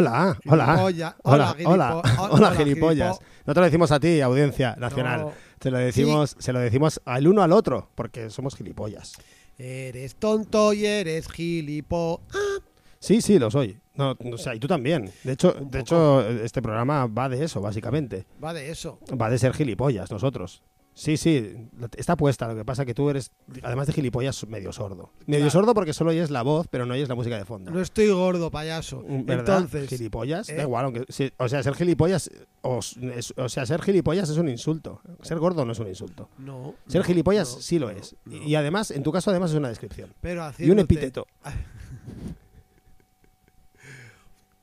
Hola, hola, hola. Hola, Hola, hola, gilipo- hola, hola, gilipollas. gilipo- No te lo decimos a ti, audiencia nacional. Te lo decimos, se lo decimos al uno al otro, porque somos gilipollas. Eres tonto y eres gilipo. Ah, Sí, sí, lo soy. No, o sea, y tú también. De hecho, de hecho, este programa va de eso, básicamente. va de eso. Va de ser gilipollas, nosotros. Sí, sí, está puesta. Lo que pasa que tú eres, además de gilipollas, medio sordo. Medio Claro. sordo porque solo oyes la voz, pero no oyes la música de fondo. No estoy gordo, payaso. ¿Verdad? Entonces, gilipollas, ¿eh? da igual, aunque sí, o sea, ser gilipollas o, es- o sea, ser gilipollas es un insulto. Ser gordo no es un insulto. no. Ser no, gilipollas no, sí lo no, es. Y además, en tu caso además es una descripción. Pero Y un haciéndote- epíteto.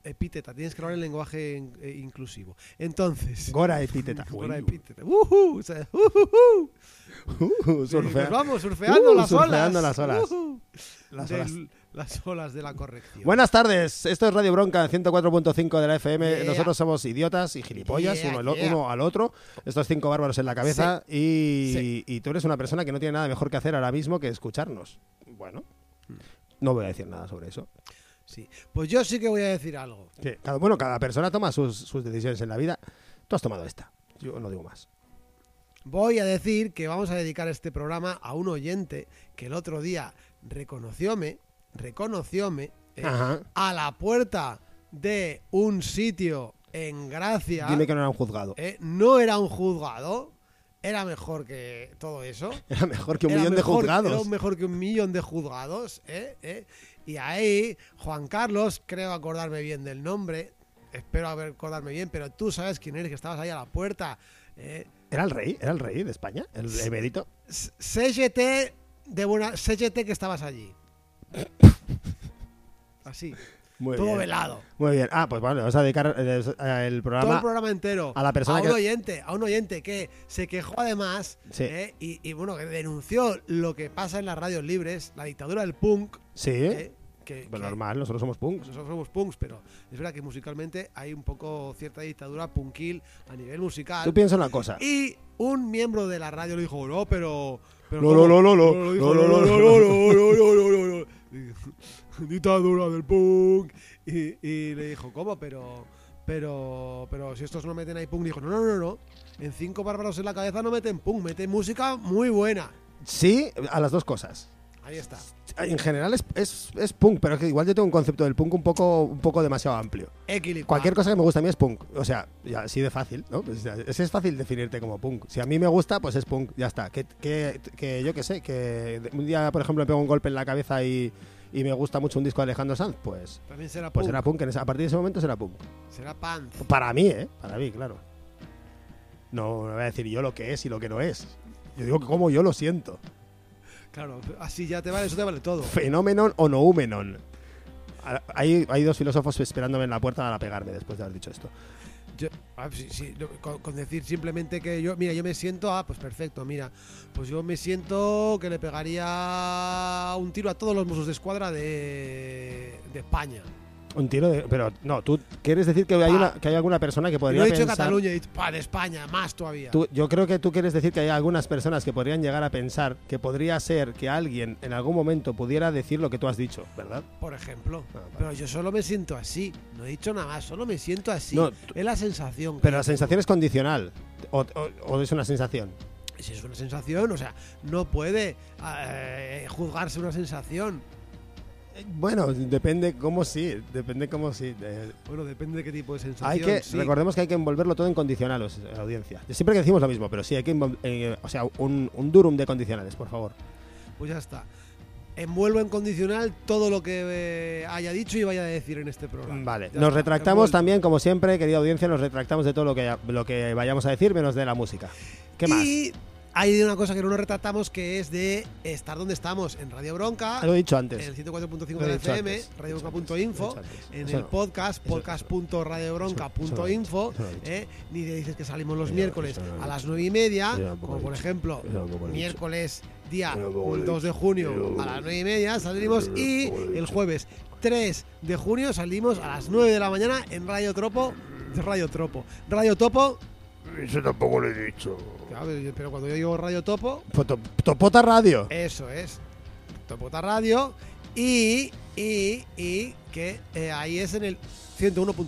Epíteta, tienes que hablar en lenguaje in- eh, inclusivo. Entonces. Gora epíteta. Gora epíteta. Ujú, o sea, ujujú. Uh, surfea- Nos vamos surfeando Uh, las olas. surfeando las olas. Las Del- olas. las olas de la corrección. Buenas tardes, esto es Radio Bronca en 104.5 de la FM. Yeah. Nosotros somos idiotas y gilipollas, Yeah, uno, al- yeah. uno al otro. Estos cinco bárbaros en la cabeza. Y, y tú eres una persona que no tiene nada mejor que hacer ahora mismo que escucharnos. Bueno, no voy a decir nada sobre eso. Sí. Pues yo sí que voy a decir algo. Cada, bueno, cada persona toma sus, sus decisiones en la vida. Tú has tomado esta. Yo no digo más. Voy a decir que vamos a dedicar este programa a un oyente que el otro día reconocióme, reconocióme eh, a la puerta de un sitio en Gracia. Dime que no era un juzgado. eh, no era un juzgado, era mejor que todo eso. Era mejor que un Era millón de juzgados. Era mejor que un millón de juzgados. ¿eh? Y ahí, Juan Carlos, creo acordarme bien del nombre. Espero haber acordarme bien, pero tú sabes quién eres, que estabas ahí a la puerta. ¿eh? ¿Era el rey? ¿Era el rey de España? ¿El emérito? CGT de buena. CGT que estabas allí. Así, Muy todo bien. velado. Muy bien. Ah, pues vale, vamos a dedicar el Todo programa. el programa entero. a la persona un que- oyente, a un oyente que se quejó además Sí. ¿eh? y, y, bueno, que denunció lo que pasa en las radios libres, la dictadura del punk. Sí, ¿eh? Que, pues que- normal, nosotros somos punks. Nosotros somos punks, pero es verdad que musicalmente hay un poco cierta dictadura punkil a nivel musical. Tú piensa una cosa. Y un miembro de la radio le dijo, no, pero... pero No, ¿cómo?". no, no, no, No, dijo, no, no, no, no, no, no, no, no, no, no, no. Dictadura del punk. Y, y le dijo, ¿cómo? Pero... Pero, pero si estos no meten ahí punk, dijo, no, no, no, no. En cinco bárbaros en la cabeza no meten punk, meten música muy buena. Sí, a las dos cosas. Ahí está. En general es, es, es punk, pero es que igual yo tengo un concepto del punk un poco, un poco demasiado amplio. Equilibrio. Cualquier cosa que me gusta a mí es punk. O sea, ya, así de fácil, ¿no? Pues, es, es fácil definirte como punk. Si a mí me gusta, pues es punk, ya está. Que, que, que yo qué sé, que un día, por ejemplo, me pego un golpe en la cabeza y, y me gusta mucho un disco de Alejandro Sanz, pues, También será pues punk. será punk. En a partir de ese momento será punk. Será punk. Para mí, ¿eh? Para mí, claro. No, no voy a decir yo lo que es y lo que no es. Yo digo que como yo lo siento. Claro, así ya te vale, eso te vale todo. Fenómenon o noumenon. Hay, hay dos filósofos esperándome en la puerta para pegarme después de haber dicho esto. Yo- ah, sí, con, con decir simplemente que yo, mira, yo me siento, ah, pues perfecto, mira, pues yo me siento que le pegaría un tiro a todos los Mossos de Escuadra de, de España. Un tiro de. Pero no, tú quieres decir que hay, una, que hay alguna persona que podría no he dicho pensar. Cataluña, he dicho, pa, de España, más todavía. Tú- yo creo que tú quieres decir que hay algunas personas que podrían llegar a pensar que podría ser que alguien en algún momento pudiera decir lo que tú has dicho, ¿verdad? Por ejemplo. Ah, vale. Pero yo solo me siento así. No he dicho nada más, solo me siento así. No, es la sensación. Pero yo la tengo. sensación es condicional. O, o- o es una sensación. Si es una sensación, o sea, no puede eh, juzgarse una sensación. Bueno, depende cómo sí, depende cómo sí. Bueno, depende de qué tipo de sensación. hay que, sí. recordemos que hay que envolverlo todo en condicionales, eh, audiencia. Siempre que decimos lo mismo, pero sí hay que, eh, o sea, un, un durum de condicionales, por favor. Pues ya está. Envuelvo en condicional todo lo que eh, haya dicho y vaya a decir en este programa. Vale, Ya nos está, retractamos envuelto. también, como siempre, querida audiencia, nos retractamos de todo lo que, lo que vayamos a decir, menos de la música. ¿Qué más? Y hay una cosa que no nos retractamos que es de estar donde estamos, en Radio Bronca, Ah, Lo he dicho antes. en el 104.5 Lo de la FM, radiobronca.info, en el podcast, podcast.radiobronca.info. ¿eh? ni le dices que salimos los miércoles a las 9 y media, como por ejemplo, miércoles día Eso tampoco lo he 2 de junio a las 9 y media salimos y el jueves 3 de junio salimos a las 9 de la mañana en Radio Tropo, Radio Tropo, Radio Topo, Eso tampoco lo he dicho. claro, pero cuando yo digo Radio Topo, Foto- Topota Radio. eso es, Topota Radio y, y, y que eh, ahí es en el 101.8.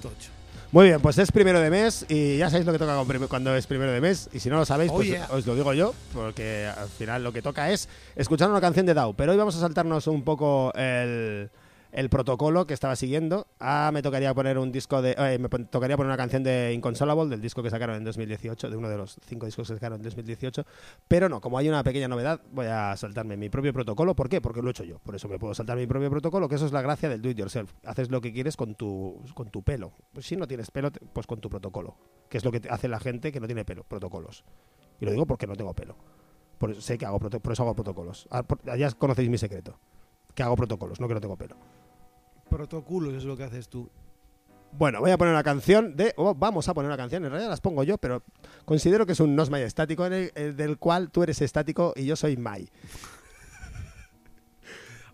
Muy bien, pues es primero de mes y ya sabéis lo que toca cuando es primero de mes. Y si no lo sabéis, Oh, pues yeah. os lo digo yo, porque al final lo que toca es escuchar una canción de Dao. Pero hoy vamos a saltarnos un poco el, el protocolo que estaba siguiendo. Ah, me tocaría poner un disco de. eh, me tocaría poner una canción de Inconsolable, del disco que sacaron en 2018, de uno de los cinco discos que sacaron en 2018. Pero no, como hay una pequeña novedad, voy a saltarme mi propio protocolo. ¿Por qué? Porque lo he hecho yo. Por eso me puedo saltar mi propio protocolo, que eso es la gracia del do it yourself. Haces lo que quieres con tu, con tu pelo. Pues si no tienes pelo, pues con tu protocolo. Que es lo que hace la gente que no tiene pelo, protocolos. Y lo digo porque no tengo pelo. Por eso sé que hago por eso hago protocolos. Ah, ya conocéis mi secreto. Que hago protocolos, no que no tengo pelo. Protoculos es lo que haces tú. Bueno, voy a poner una canción de. oh, vamos a poner una canción, en realidad las pongo yo, pero considero que es un Nosmay estático en el- el del cual tú eres estático y yo soy Mai.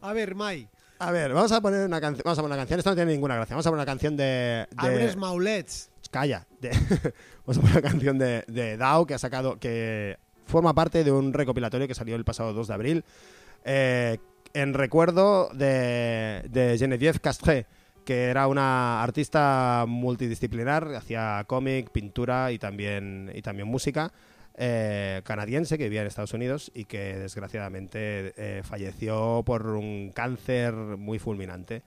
A ver, Mai, A ver, vamos a poner una canción. Vamos a poner una canción. Esto no tiene ninguna gracia. Vamos a poner una canción de. de abres maulets. Calla. de- vamos a poner una canción de, de Dao que ha sacado. que forma parte de un recopilatorio que salió el pasado 2 de abril. eh, en recuerdo de, de Geneviève Castré, que era una artista multidisciplinar, hacía cómic, pintura y también, y también música, eh, canadiense que vivía en Estados Unidos y que desgraciadamente eh, falleció por un cáncer muy fulminante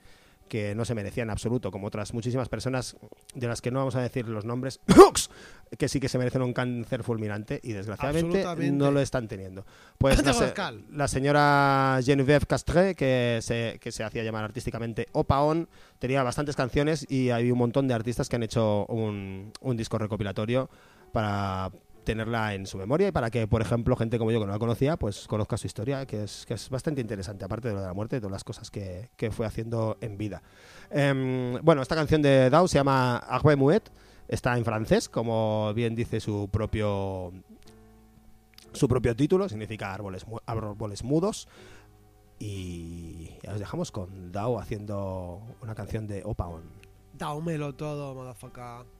que no se merecía en absoluto, como otras muchísimas personas de las que no vamos a decir los nombres, que sí que se merecen un cáncer fulminante y desgraciadamente no lo están teniendo. Pues la, se- Pascal. la señora Geneviève Castré, que se, que se hacía llamar artísticamente Opaon, tenía bastantes canciones y hay un montón de artistas que han hecho un, un disco recopilatorio para tenerla en su memoria y para que, por ejemplo, gente como yo que no la conocía, pues conozca su historia, que es, que es bastante interesante, aparte de lo de la muerte y todas las cosas que, que fue haciendo en vida. Em, bueno, esta canción de Dao se llama Agüe Muet, está en francés, como bien dice su propio su propio título, significa árboles, árboles mudos. Y ya os dejamos con Dao haciendo una canción de Opaon. Dámelo todo, motherfucker.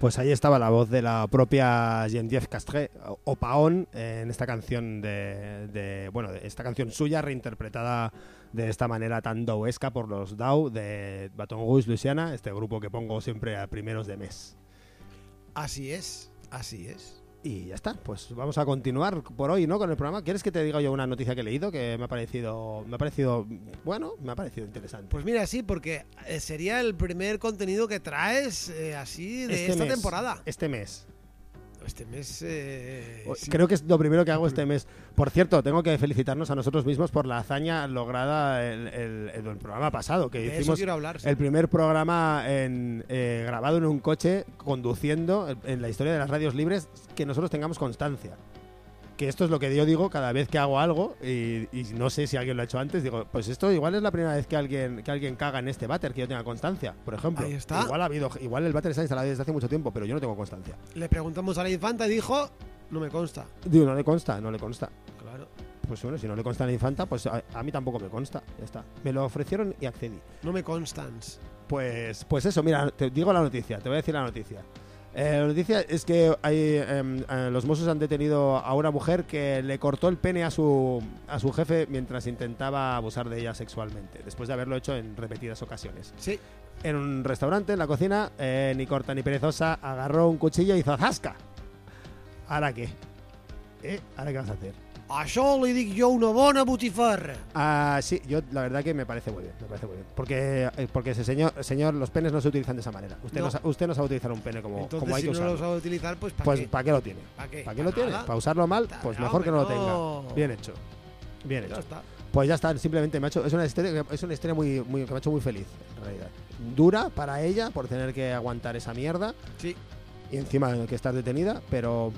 Pues ahí estaba la voz de la propia Geneviève Castré, o- Paón, en esta canción de, bueno, esta canción suya reinterpretada de esta manera tan dauesca por los Dau de Baton Rouge, Luisiana, este grupo que pongo siempre a primeros de mes. Así es, así es. Y ya está, pues vamos a continuar por hoy, ¿no? Con el programa. ¿Quieres que te diga yo una noticia que he leído que me ha parecido, me ha parecido, bueno, me ha parecido interesante? Pues mira, sí, porque eh, sería el primer contenido que traes eh, así de Este esta mes, temporada. Este mes. Este mes. eh, sí. Creo que es lo primero que hago este mes. Por cierto, tengo que felicitarnos a nosotros mismos por la hazaña lograda el, el- el- el programa pasado, que de hicimos quiero hablar. sí. el primer programa en, eh, grabado en un coche, conduciendo, en- en la historia de las radios libres, que nosotros tengamos constancia. Que esto es lo que yo digo cada vez que hago algo, y, y no sé si alguien lo ha hecho antes, digo, pues esto igual es la primera vez que alguien, que alguien caga en este váter, que yo tenga constancia, por ejemplo. Ahí está. Igual ha habido, igual el váter está instalado desde hace mucho tiempo, pero yo no tengo constancia. Le preguntamos a la infanta y dijo: No me consta. Digo, no le consta, no le consta. Claro. Pues bueno, si no le consta a la infanta, pues a, a mí tampoco me consta. Ya está. Me lo ofrecieron y accedí. No me constans. Pues, pues eso, mira, te digo la noticia, te voy a decir la noticia. Eh, la noticia es que hay, em, eh, los Mossos han detenido a una mujer que le cortó el pene a su, a su jefe mientras intentaba abusar de ella sexualmente, después de haberlo hecho en repetidas ocasiones. Sí. En un restaurante, en la cocina, eh, ni corta ni perezosa, agarró un cuchillo y hizo ¡zasca! ¿Ahora qué? ¿Eh? ¿Ahora qué vas a hacer? Això li dic jo una bona botifarra. Ah, sí, yo la verdad que me parece muy bien, me parece muy bien. Porque, eh, porque ese señor, señor, los penes no se utilizan de esa manera. Usted no, No. usted no sabe utilizar un pene como, Entonces, como hay si que no lo usarlo. sabe utilizar, pues ¿para pues qué? ¿para qué lo tiene? ¿Para qué? ¿Para qué lo tiene? ¿Para usarlo mal? Pues mejor que no lo tenga. Bien hecho. Bien Ya hecho. está. Pues ya está, simplemente me ha hecho, es una historia, es una historia muy, muy, que me ha hecho muy feliz, en realidad. Dura para ella por tener que aguantar esa mierda Sí. y encima que estar detenida, pero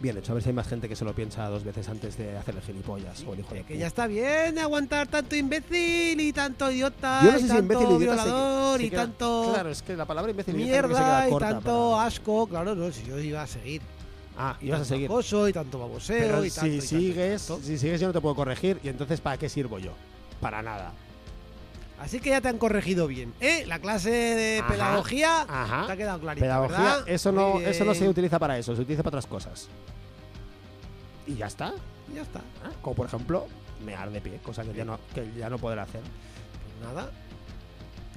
bien hecho. A ver si hay más gente que se lo piensa dos veces antes de hacer el gilipollas o el hijo de Que ya está bien aguantar tanto imbécil y tanto idiota Yo no y sé si tanto imbécil y idiota violador se y queda- tanto Claro, es que la palabra imbécil y idiota se mierda queda y corta tanto para- asco. Claro, no, si yo iba a seguir. Ah, Y ibas a tanto seguir. acoso y tanto baboseo Pero y tanto, y si tanto, y sigues, tanto. si sigues yo no te puedo corregir y entonces ¿para qué sirvo yo? Para nada. Así que ya te han corregido bien. ¿Eh? La clase de Ajá, pedagogía Ajá. te ha quedado clarita, Pedagogía, ¿verdad? eso no, eso no se utiliza para eso, se utiliza para otras cosas. Y ya está. Y ya está. Ah, Como por ejemplo, mear de pie, cosa que ya no, que ya no podrá hacer. Pues nada.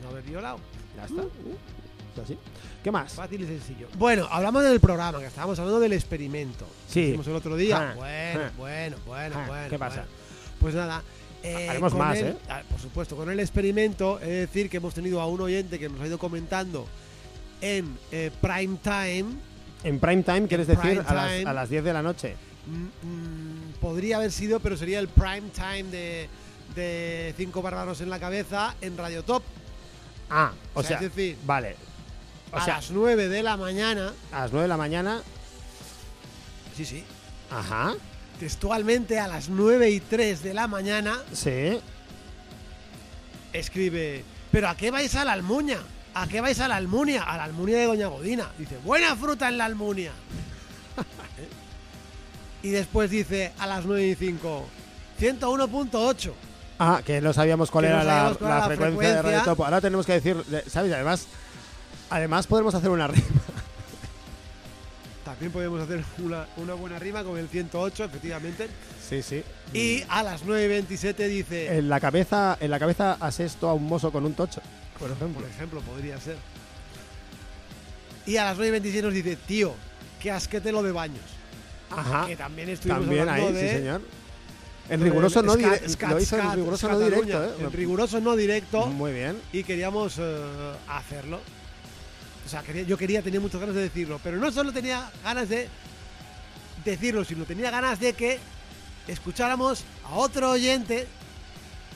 No haber violado. Ya está. Uh, es así. ¿Qué más? Fácil y sencillo. Bueno, hablamos del programa, que estábamos hablando del experimento. Sí. Hicimos el otro día. Ah, bueno, ah. bueno, bueno, Ah, bueno. ¿qué pasa? bueno. Pues nada. Eh, Haremos más, el- ¿eh? ah, Por supuesto, con el experimento, es decir, que hemos tenido a un oyente que nos ha ido comentando en eh, prime time. En prime time, ¿quieres decir? A las, a las 10 de la noche. mm, mm, podría haber sido, pero sería el prime time de, de Cinco Bárbaros en la Cabeza en Radio Top. Ah, o, O sea, sea, es decir, vale. O a sea, las 9 de la mañana. a las 9 de la mañana. Sí, sí. Ajá. Textualmente a las 9 y 3 de la mañana Sí. escribe, ¿pero a qué vais a la Almunia? ¿A qué vais a la Almunia? A la Almunia de Doña Godina. Dice, buena fruta en la Almunia. Y después dice, a las 9 y 5, 101.8. Ah, que no sabíamos cuál era no la, sabíamos cuál la era la frecuencia, de. Radio Topo. Ahora tenemos que decir, ¿sabes? Además, además podemos hacer una rima. También podemos hacer una, una buena rima con el 108, efectivamente. Sí, sí. Y a las 9 y 27 dice, En la cabeza, en la cabeza asesto a un mozo con un tocho, por ejemplo. por ejemplo, podría ser. Y a las 9 y 27 nos dice, tío, qué asquete lo de baños. Ajá. Que también estuvimos También ahí, hablando de... sí, señor. En riguroso no directo. Scat- Lo hizo en riguroso no directo, ¿eh? En riguroso no directo. Muy bien. y queríamos eh, hacerlo. O sea, quería- yo quería, tenía muchas ganas de decirlo, pero no solo tenía ganas de decirlo, sino tenía ganas de que escucháramos a otro oyente,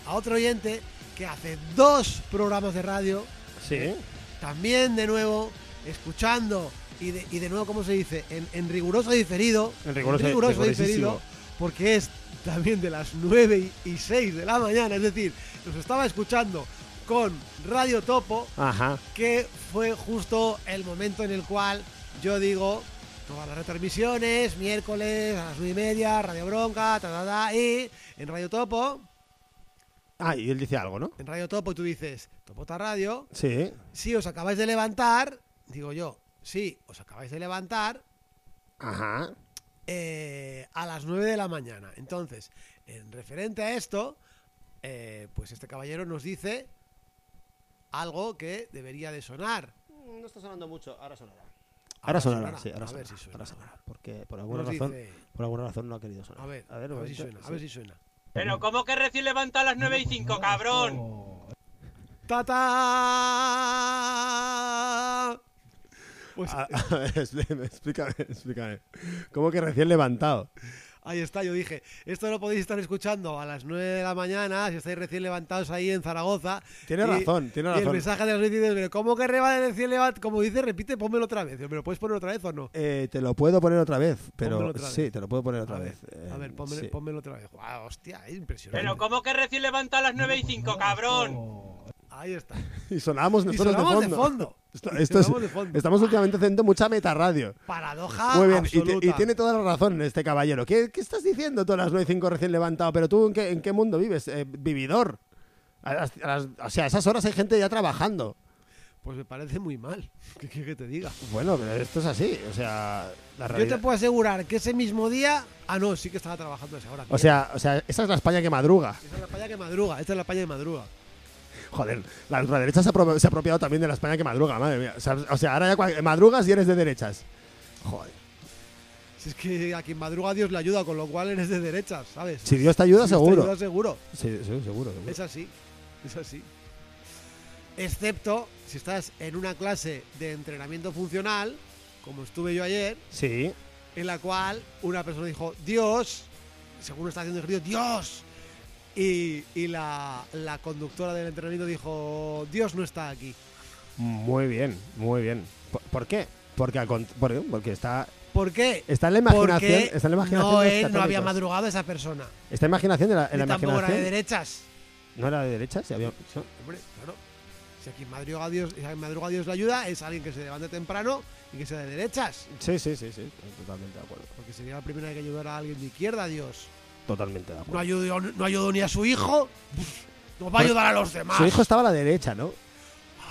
a otro oyente que hace dos programas de radio, Sí. también de nuevo, escuchando y de, y de nuevo, ¿cómo se dice? En, en riguroso diferido. En riguroso- diferido, rigurosísimo. porque es también de las 9 y 6 de la mañana, es decir, nos estaba escuchando con Radio Topo, Ajá. que fue justo el momento en el cual yo digo todas las retransmisiones, miércoles a las 9 y media, Radio Bronca, ta, ta, ta, y en Radio Topo, Ah, y él dice algo, ¿no? en Radio Topo tú dices, Topota Radio, Sí. si os acabáis de levantar, digo yo, Sí, os acabáis de levantar Ajá. eh, a las 9 de la mañana. Entonces, en referente a esto, eh, pues este caballero nos dice algo que debería de sonar. No está sonando mucho, ahora sonará. Ahora Ahora sonará, sonará. sí, ahora A sonará. ver si suena. Ahora sonará. Porque por alguna Nos razón, dice- por alguna razón no ha querido sonar. a ver, a ver, a ver si suena, a sí. ver si suena. Pero ¿cómo que recién levantado a las 9 y 5, cabrón? ¡Tata! Pues A, a ver, explícame, explícame. ¿Cómo que recién levantado? Ahí está, yo dije, esto lo podéis estar escuchando a las 9 de la mañana, si estáis recién levantados ahí en Zaragoza. Tiene Y- razón, tiene Y el razón. mensaje de las noticias, pero ¿cómo que reba de recién levantado? Como dice, repite, pónmelo otra vez. ¿Me lo puedes poner otra vez o no? Eh, te lo puedo poner otra vez, pero sí, te lo puedo poner otra a vez. eh, a ver, pónmelo, sí. pónmelo otra vez. Guau, hostia, es impresionante. Pero ¿cómo que recién levantado a las 9 y 5, cabrón? Ahí está. Y sonamos Y nosotros sonamos de de fondo. fondo. Esto- Y esto es- de fondo. estamos últimamente haciendo mucha metarradio. Paradoja Muy bien, y, absoluta. y tiene toda la razón este caballero. ¿Qué, qué estás diciendo tú a las 9 y 5 recién levantado? ¿Pero tú en qué, en qué mundo vives? Eh, vividor. A las- a las- o sea, a esas horas hay gente ya trabajando. Pues me parece muy mal. ¿Qué quieres que te diga? Bueno, pero esto es así. O sea, la Yo realidad... te puedo asegurar que ese mismo día. Ah, no, sí que estaba trabajando a esa hora. O sea, o sea, esa es la España que madruga. Esa es la España que madruga. Esta es la España que madruga. Joder, la ultraderecha se ha, apro- se ha apropiado también de la España que madruga, madre mía. O sea, ahora ya madrugas y eres de derechas. Joder. Si es que a quien madruga Dios le ayuda, con lo cual eres de derechas, ¿sabes? Si Dios te ayuda, Si Dios te seguro. ayuda, seguro. Sí, sí, seguro, seguro. Es así. Es así. Excepto si estás en una clase de entrenamiento funcional, como estuve yo ayer, Sí. en la cual una persona dijo, Dios, según está haciendo ejercicio, Dios. Y, y la, la conductora del entrenamiento dijo, Dios no está aquí. Muy bien, muy bien. ¿Por, por qué? Porque, al está, ¿Por qué? está en la imaginación. Porque Está en la imaginación no, él, no había madrugado esa persona. Esta imaginación de la, en la tampoco era de derechas. ¿No era de derechas? Sí, había-. Hombre, claro. Si a quien madruga Dios, si madruga Dios le ayuda, es alguien que se levante temprano y que sea de derechas. sí, sí, sí, sí. Totalmente de acuerdo. Porque sería la primera que ayudara a alguien de izquierda, Dios. Totalmente de No acuerdo. ayudó, no ayudó ni a su hijo, no va a ayudar a los demás. Su hijo estaba a la derecha, ¿no?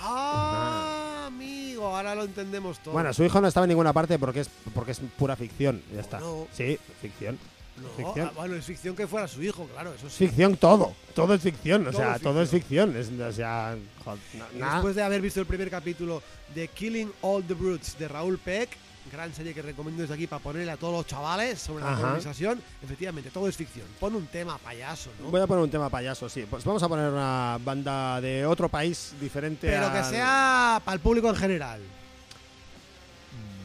Ah, amigo, ahora lo entendemos todo. Bueno, su hijo no estaba en ninguna parte porque es, porque es pura ficción. Ya está. No. Sí, ficción. No, ficción. ah, bueno, es ficción que fuera su hijo, claro, eso sí. Ficción todo. Todo es ficción. O Todo sea, es todo es ficción. Es, o sea, joder, na- Después de haber visto el primer capítulo de Killing All the Brutes de Raúl Peck, gran serie que recomiendo desde aquí para ponerle a todos los chavales sobre la Ajá. colonización, efectivamente, todo es ficción. Pon un tema payaso, ¿no? Voy a poner un tema payaso, sí. Pues vamos a poner una banda de otro país diferente. Pero que al- sea para el público en general.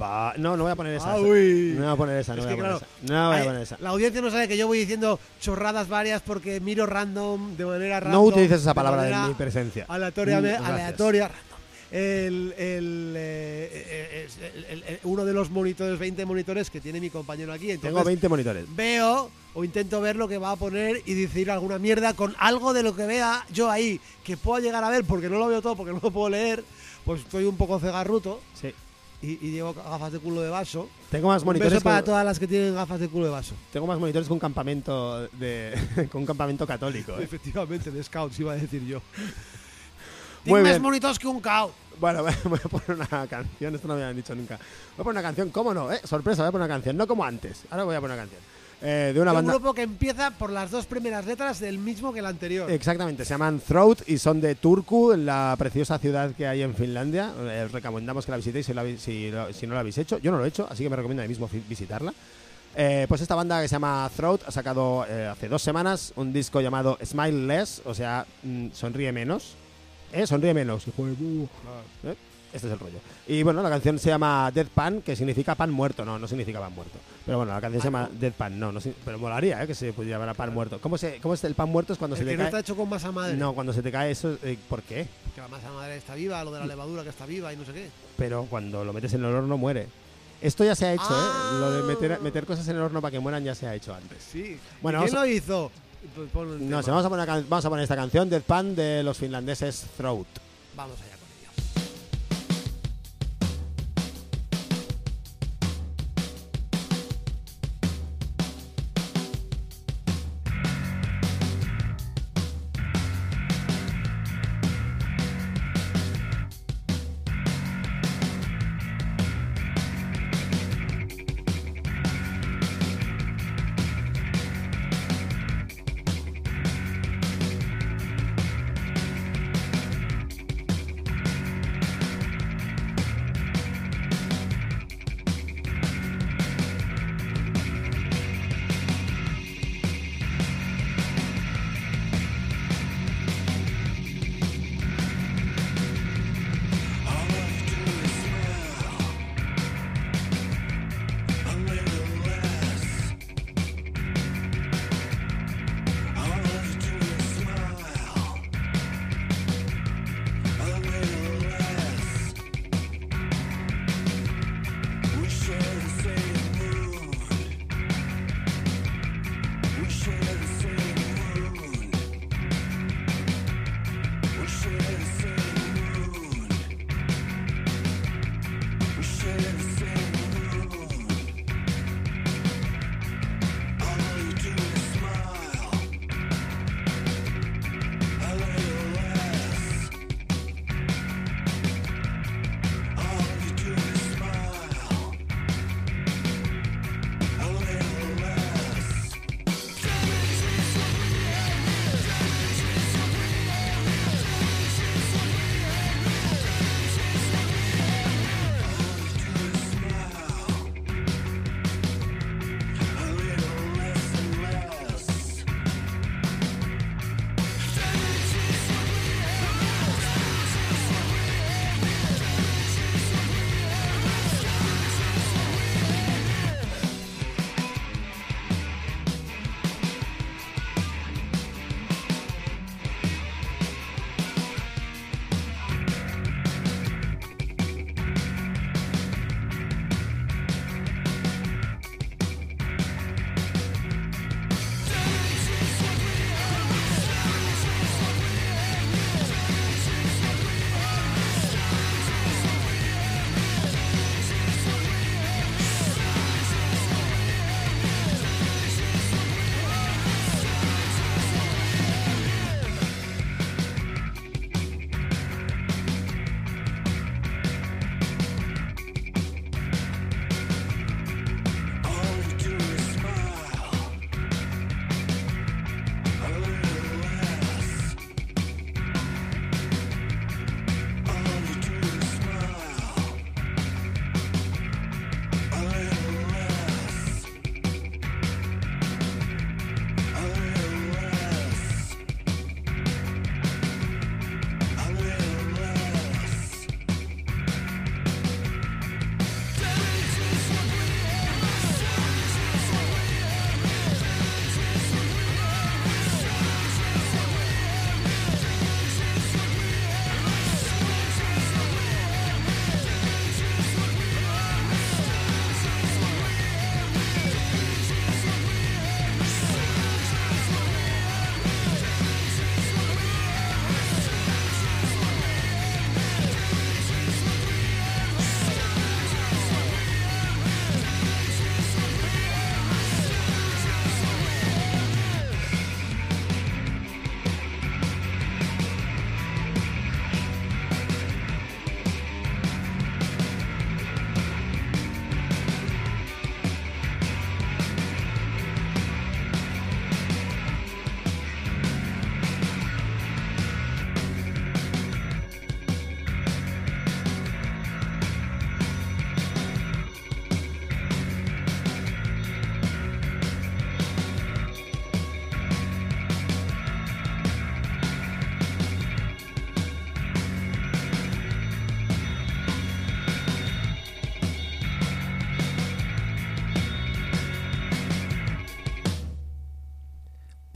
Va- No, no voy a poner esa. Ah, uy. No voy a poner esa, no voy a que, poner claro, esa. No voy a Ay, poner esa. La audiencia no sabe que yo voy diciendo chorradas varias porque miro random, de manera random. No utilices esa de palabra en mi presencia. Aleatoria, Mm, aleatoria. El, el, eh, el- uno de los monitores, 20 monitores que tiene mi compañero aquí. Entonces, Tengo 20 monitores. veo o intento ver lo que va a poner y decir alguna mierda con algo de lo que vea yo ahí, que pueda llegar a ver porque no lo veo todo, porque no lo puedo leer, pues estoy un poco cegarruto Sí. y, y llevo gafas de culo de vaso. Tengo más monitores. beso para todas las que tienen gafas de culo de vaso. Tengo más monitores que un campamento de con un campamento católico. ¿eh? Efectivamente, de scouts iba a decir yo. Muy más bien. monitores que un cao. Bueno, voy a poner una canción. Esto no me habían dicho nunca. Voy a poner una canción. ¿Cómo no? ¿Eh? Sorpresa, voy a poner una canción. No como antes. Ahora voy a poner una canción. Eh, de una un banda. grupo que empieza por las dos primeras letras del mismo que el anterior. Exactamente, se llaman Throat y son de Turku, la preciosa ciudad que hay en Finlandia. Eh, os recomendamos que la visitéis si, la si, lo- si no la habéis hecho. Yo no lo he hecho, así que me recomiendo a mí mismo visitarla. Eh, pues esta banda que se llama Throat ha sacado eh, hace dos semanas un disco llamado Smile Less, o sea, mm, sonríe menos. ¿Eh? Sonríe menos. hijo de ¿Eh? Este es el rollo. Y bueno, la canción se llama Dead Pan, que significa pan muerto. No, no significa pan muerto. Pero bueno, la canción se llama Dead Pan. No, no pero molaría ¿eh? que se pudiera llamar pan muerto. ¿Cómo, se, ¿Cómo es el pan muerto? Es cuando el se que te no cae. está hecho con masa madre. No, cuando se te cae eso, eh, ¿por qué? Que la masa madre está viva, lo de la levadura que está viva y no sé qué. Pero cuando lo metes en el horno muere. Esto ya se ha hecho, Ah. ¿eh? Lo de meter, meter cosas en el horno para que mueran ya se ha hecho antes. Sí. Bueno, ¿Y ¿Quién lo hizo? Pues pon el No tema. sé, vamos a, poner, can- vamos a poner esta canción, Dead Pan, de los finlandeses Throat. Vamos allá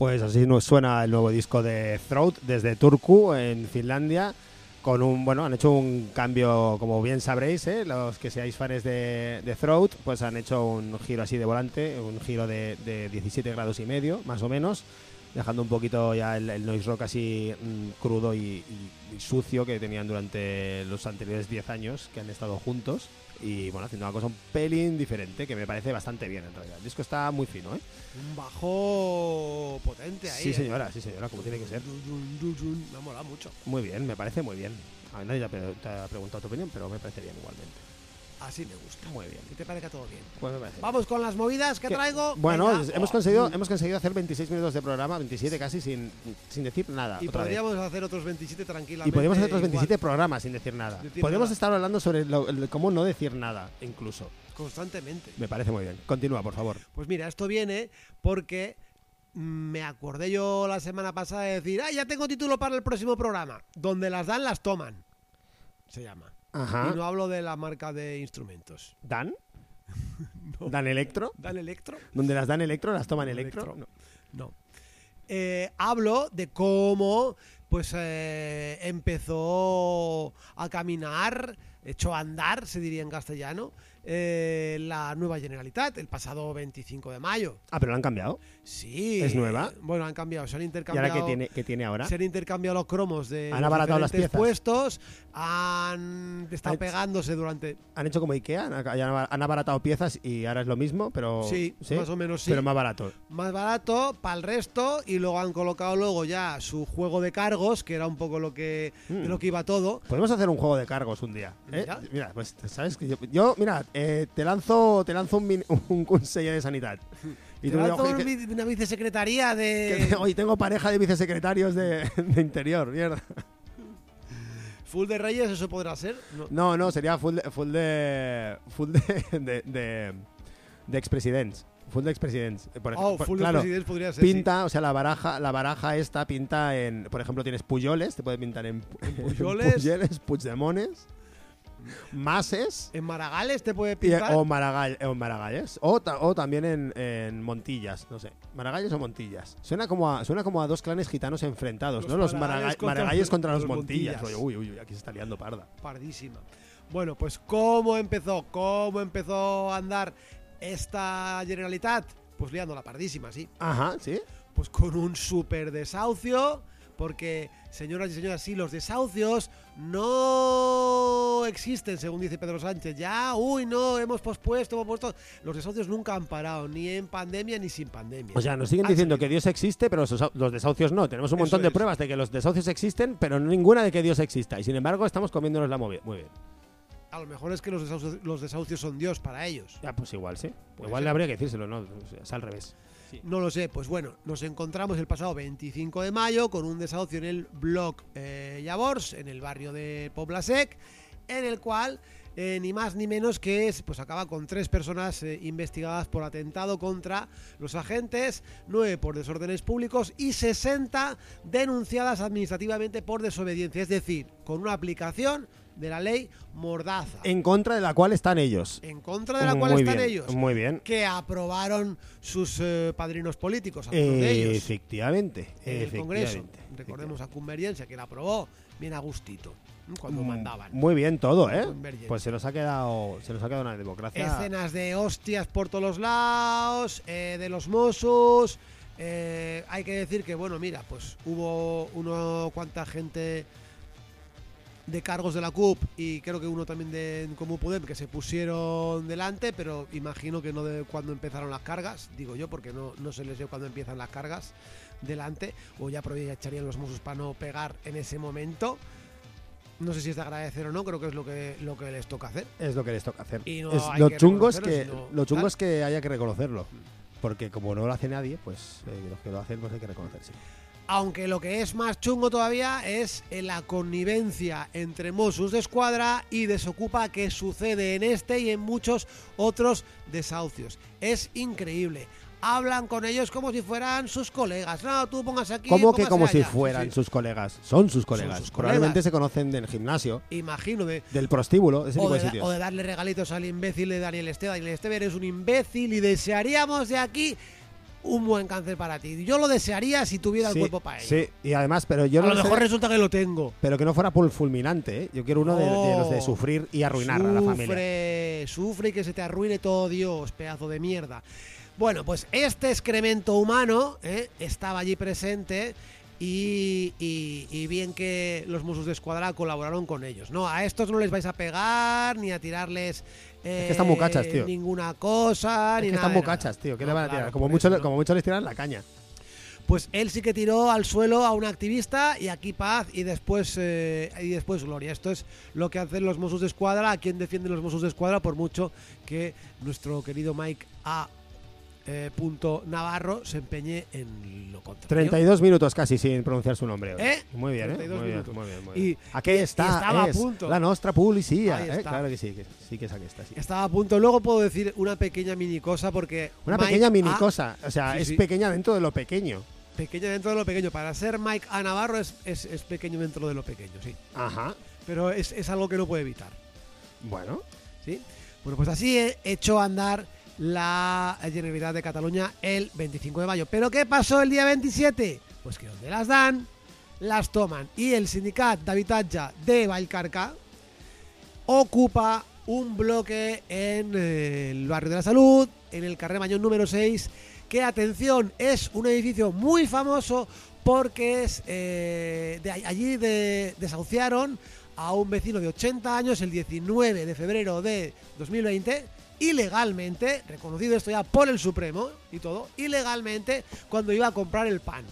Pues así nos suena el nuevo disco de Throat desde Turku en Finlandia. Con un, bueno, han hecho un cambio, como bien sabréis, ¿eh? los que seáis fans de, Throat, pues han hecho un giro así de volante, un giro de, de 17 grados y medio, más o menos, dejando un poquito ya el, noise rock así mm, crudo y sucio que tenían durante los anteriores 10 años que han estado juntos. Y bueno, haciendo una cosa un pelín diferente, que me parece bastante bien en realidad. El disco está muy fino, ¿eh? Un bajo potente ahí. Sí, ¿eh? señora, sí, señora, como tiene que ser. Me ha molado mucho. Muy bien, me parece muy bien. A ver, nadie te ha preguntado tu opinión, pero me parece bien igualmente. Así me gusta. Muy bien. ¿Qué te parece todo bien? Pues me. Vamos con las movidas que traigo. Bueno, Venga. hemos Oh, conseguido, hemos conseguido hacer 26 minutos de programa, 27 casi, sin, sin decir nada. Y otra vez. podríamos hacer otros 27 tranquilamente. y podríamos hacer otros igual, 27 programas sin decir nada. Decir podríamos nada. estar hablando sobre lo- el- cómo no decir nada, incluso. Constantemente. Me parece muy bien. Continúa, por favor. Pues mira, esto viene porque me acordé yo la semana pasada de decir, ah, ya tengo título para el próximo programa. Donde las dan, las toman. Se llama. Ajá. Y no hablo de la marca de instrumentos. ¿Dan? ¿Dan Electro? ¿Dan Electro? Donde las dan Electro, las toman Electro. Electro. No. Eh, hablo de cómo pues eh, empezó a caminar, echó a andar, se diría en castellano, eh, la nueva Generalitat el pasado 25 de mayo. Ah, pero lo han cambiado. Sí. ¿Es nueva? Bueno, han cambiado, se han ¿Y intercambiado. ahora qué tiene, qué tiene ahora? Se han intercambiado los cromos de Han los abaratado las piezas. puestos, han estado Han- pegándose durante Han hecho como Ikea, han, abaratado piezas y ahora es lo mismo, pero... Sí, más o menos sí. Pero más barato. más barato para el resto y luego han colocado luego ya su juego de cargos, que era un poco lo que de Mm. lo que iba todo. Podemos hacer un juego de cargos un día. ¿eh? Mira. Mira, pues sabes que yo, yo, mira, eh, te lanzo, te lanzo un, min- un consejo de sanidad. Y Te tú lanzo un que- una vicesecretaría que de hoy tengo pareja de vicesecretarios de, de interior, mierda. full de Reyes, eso podrá ser. No. No, no, sería full de, full de, full de, de, de, de expresidents. Full de expresidents. Eh, Por, Oh, por- full claro, de podría ser. pinta, o sea, la baraja, la baraja esta pinta en, por ejemplo, tienes Puyoles, te puede pintar en, en Puyoles. Puyoles, Puigdemones, Mases. sí. En Maragales te puede pintar. o, Maragall, o Maragalles. O, ta- o también en, en Montillas, no sé. Maragalles o Montillas. Suena como a, suena como a dos clanes gitanos enfrentados, Los ¿no? Los Maragall contra- Maragalles contra los, los Montillas. Montillas. Uy, uy, uy, aquí se está liando parda. Pardísima. Bueno, pues ¿cómo empezó? ¿Cómo empezó a andar esta Generalitat? Pues liando la pardísima, sí. Ajá, ¿sí? Pues con un super desahucio, porque, señoras y señores, sí, los desahucios no existen, según dice Pedro Sánchez. Ya, uy, no, hemos pospuesto, hemos puesto. Los desahucios nunca han parado, ni en pandemia ni sin pandemia. O sea, nos siguen diciendo que Dios existe, pero los, desahucios no. Tenemos un Eso montón de es. pruebas de que los desahucios existen, pero ninguna de que Dios exista. Y sin embargo, estamos comiéndonos la movida. Muy bien. A lo mejor es que los desahucios, los desahucios son Dios para ellos. Ya, pues igual, sí. Puede igual ser. le habría que decírselo, ¿no? O sea, es al revés. No lo sé, pues bueno, nos encontramos el pasado 25 de mayo con un desahucio en el blog eh, en el barrio de Poblasec, en el cual eh, ni más ni menos que es, pues acaba con tres personas eh, investigadas por atentado contra los agentes, nueve por desórdenes públicos y 60 denunciadas administrativamente por desobediencia, es decir, con una aplicación de la ley Mordaza, En contra de la cual están ellos. en contra de la cual están bien, ellos, Muy bien. que aprobaron sus eh, padrinos políticos, de ellos Efectivamente. en el Congreso. Recordemos a Convergencia, que la aprobó bien a gustito. Cuando Mm, mandaban. Muy bien todo, ¿eh? Pues se nos ha quedado, se nos ha quedado una democracia. Escenas de hostias por todos los lados, eh, de los Mossos. eh, hay que decir que, bueno, mira, pues hubo uno cuanta gente de cargos de la CUP y creo que uno también de Comú Podem que se pusieron delante, pero imagino que no de cuando empezaron las cargas, digo yo, porque no, no se les dio cuando empiezan las cargas delante, o ya aprovecharían los Mossos para no pegar en ese momento. No sé si es de agradecer o no, creo que es lo que, lo que les toca hacer. Es lo que les toca hacer. Y no Es- lo que chungo es que, sino lo chungo tal. es que haya que reconocerlo. Porque como no lo hace nadie, pues eh, los que lo hacen pues hay que reconocer, sí. Aunque lo que es más chungo todavía es eh, la connivencia entre Mossos de Escuadra y Desocupa que sucede en este y en muchos otros desahucios. Es increíble. Hablan con ellos como si fueran sus colegas. No, tú pongas aquí. ¿Cómo que como si fueran Sí, sus colegas? Son sus colegas. sus Probablemente colegas. se conocen del gimnasio, Imagino de, del prostíbulo, ese o tipo de, de sitios. o de darle regalitos al imbécil de Daniel Esteban. Daniel Esteban eres un imbécil y desearíamos de aquí un buen cáncer para ti. Yo lo desearía si tuviera el cuerpo para ello. Sí, y además, pero yo A no lo sé- mejor resulta que lo tengo. pero que no fuera por fulminante, ¿eh? Yo quiero uno de, de los de Oh. sufrir y arruinar a la familia. Sufre, sufre y que se te arruine todo Dios, pedazo de mierda. Bueno, pues este excremento humano ¿eh? estaba allí presente y, y- y bien que los Mossos de Escuadra colaboraron con ellos. No, a estos no les vais a pegar ni a tirarles eh, que están mucachas, tío. ninguna cosa. Es ni que nada están mucachas, tío. ¿Qué No, le van a claro, tirar? Como mucho, como mucho les tiran la caña. Pues él sí que tiró al suelo a un activista y aquí paz y después eh, y después gloria. Esto es lo que hacen los Mossos de Escuadra, a quien defienden los Mossos de Escuadra por mucho que nuestro querido Mike A. eh, punto Navarro se empeñe en lo contrario. 32 minutos casi sin pronunciar su nombre. hoy. ¿Eh? Muy bien, ¿eh? 32 Muy bien, minutos. muy bien, muy Y-. Aquí y está, a punto. la publicidad. Ahí ¿eh? Claro que sí, que sí que es aquí está, sí. Estaba a punto. Luego puedo decir una pequeña mini cosa porque Una Mike pequeña mini A- cosa. O sea, Sí, es sí. pequeña dentro de lo pequeño. pequeña dentro de lo pequeño. Para ser Mike A. Navarro es, es, es pequeño dentro de lo pequeño, sí. Ajá. Pero es, es algo que no puede evitar. Bueno. ¿sí? Bueno, pues así he hecho andar la Generalitat de Cataluña el 25 de mayo. ¿Pero qué pasó el día 27? Pues que donde las dan, las toman. Y el sindicat d'habitatge de Vallcarca ocupa un bloque en eh, el barrio de la Salud, en el carrer Mañón número 6, que atención, es un edificio muy famoso porque es eh, de all- allí de- desahuciaron a un vecino de 80 años el 19 de febrero de 2020 ilegalmente, reconocido esto ya por el Supremo y todo, ilegalmente cuando iba a comprar el pan.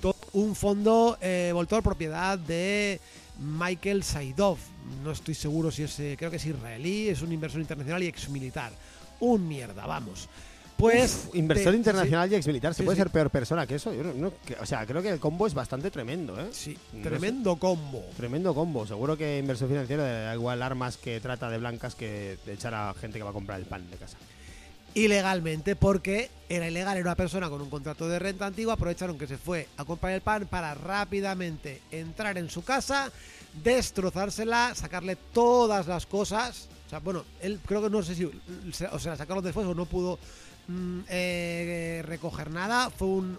To- Un fondo eh, Voltor propiedad de Michael Saidov. No estoy seguro si es, eh, creo que es israelí, es un inversor internacional y exmilitar. Un mierda, vamos. Pues. Inversor internacional y exmilitar. ¿Se Sí, puede sí. ser peor persona que eso? Yo no- no- que- o sea, creo que el combo es bastante tremendo, ¿eh? Sí, sí, No tremendo combo. Tremendo combo. Seguro que inversor financiero da igual armas que trata de blancas que de echar a gente que va a comprar el pan de casa. ilegalmente porque era ilegal, era una persona con un contrato de renta antigua, aprovecharon que se fue a comprar el pan para rápidamente entrar en su casa, destrozársela, sacarle todas las cosas. O sea, bueno, él creo que no sé si se- o sea, sacaron después o no pudo mm, eh, recoger nada. Fue un,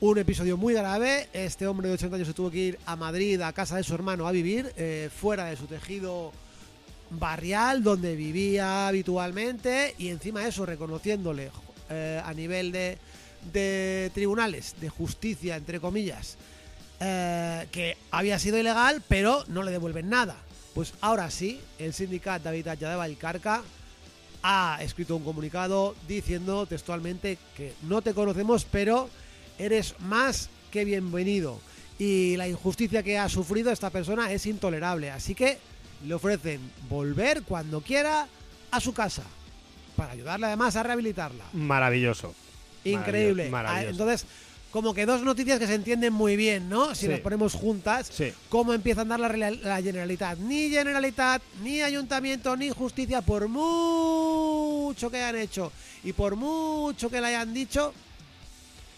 un, episodio muy grave. Este hombre de 80 años se tuvo que ir a Madrid, a casa de su hermano, a vivir, eh, fuera de su tejido barrial donde vivía habitualmente y encima eso reconociéndole eh, a nivel de, de tribunales de justicia entre comillas que había sido ilegal pero no le devuelven nada pues ahora sí el sindicato de habitatge de Valcarca ha escrito un comunicado diciendo textualmente que no te conocemos pero eres más que bienvenido y la injusticia que ha sufrido esta persona es intolerable así que le ofrecen volver cuando quiera a su casa para ayudarle además a rehabilitarla. Maravilloso. Increíble. maravilloso. Ah, Entonces, como que dos noticias que se entienden muy bien, ¿no? Si Sí. las ponemos juntas, Sí. cómo empieza a andar la, la Generalitat. Ni Generalitat, ni Ayuntamiento, ni Justicia, por mucho que hayan hecho y por mucho que le hayan dicho,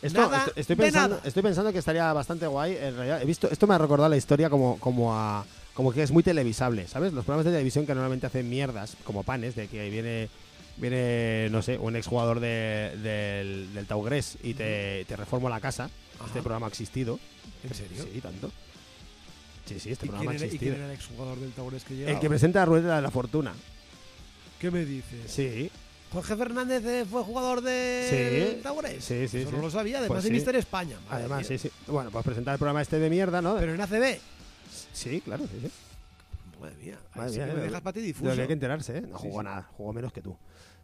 Esto, Nada esto- estoy, pensando, nada. estoy pensando que estaría bastante guay. En realidad, he visto, esto me ha recordado la historia como, como a. Como que es muy televisable, ¿sabes? Los programas de televisión que normalmente hacen mierdas, como panes, de que viene, viene no sé, un exjugador de, del, del Taugres y te, te reforma la casa. Este programa ha existido. ¿En serio? Sí, tanto. Sí, sí, este ¿Y programa ha era, y quién existido. era el exjugador del Taurés que El llegaba? que presenta la rueda de la fortuna. ¿Qué me dices? Sí, Jorge Fernández eh, fue jugador de Sí. Taurés. Sí, sí, Eso sí. no lo sabía, además Pues de sí. Mister España. Madre además, mía. sí, sí. Bueno, pues presentar el programa este de mierda, ¿no? Pero en ACB. Sí, claro, sí, sí. Madre mía, Madre sí mía, eh, me dejas para ti difuso. que hay que enterarse, ¿eh? No Sí, jugó sí. nada, jugó menos que tú.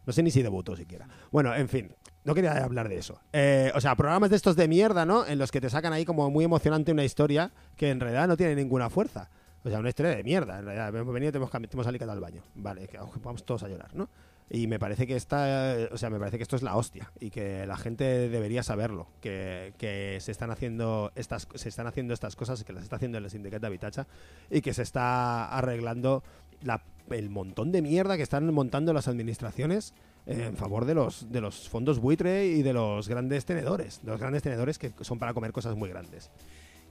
No sé ni si debutó siquiera. Bueno, en fin, no quería hablar de eso. Eh, o sea, programas de estos de mierda, ¿no? En los que te sacan ahí como muy emocionante una historia que en realidad no tiene ninguna fuerza. O sea, una historia de mierda. En realidad, hemos venido y te hemos, te hemos al baño. Vale, que vamos todos a llorar, ¿no? Y me parece que esta, o sea, me parece que esto es la hostia y que la gente debería saberlo, que, que se están haciendo estas se están haciendo estas cosas que las está haciendo el sindicato de Habitacha y que se está arreglando la- el montón de mierda que están montando las administraciones en favor de los de los fondos buitre y de los grandes tenedores, los grandes tenedores que son para comer cosas muy grandes.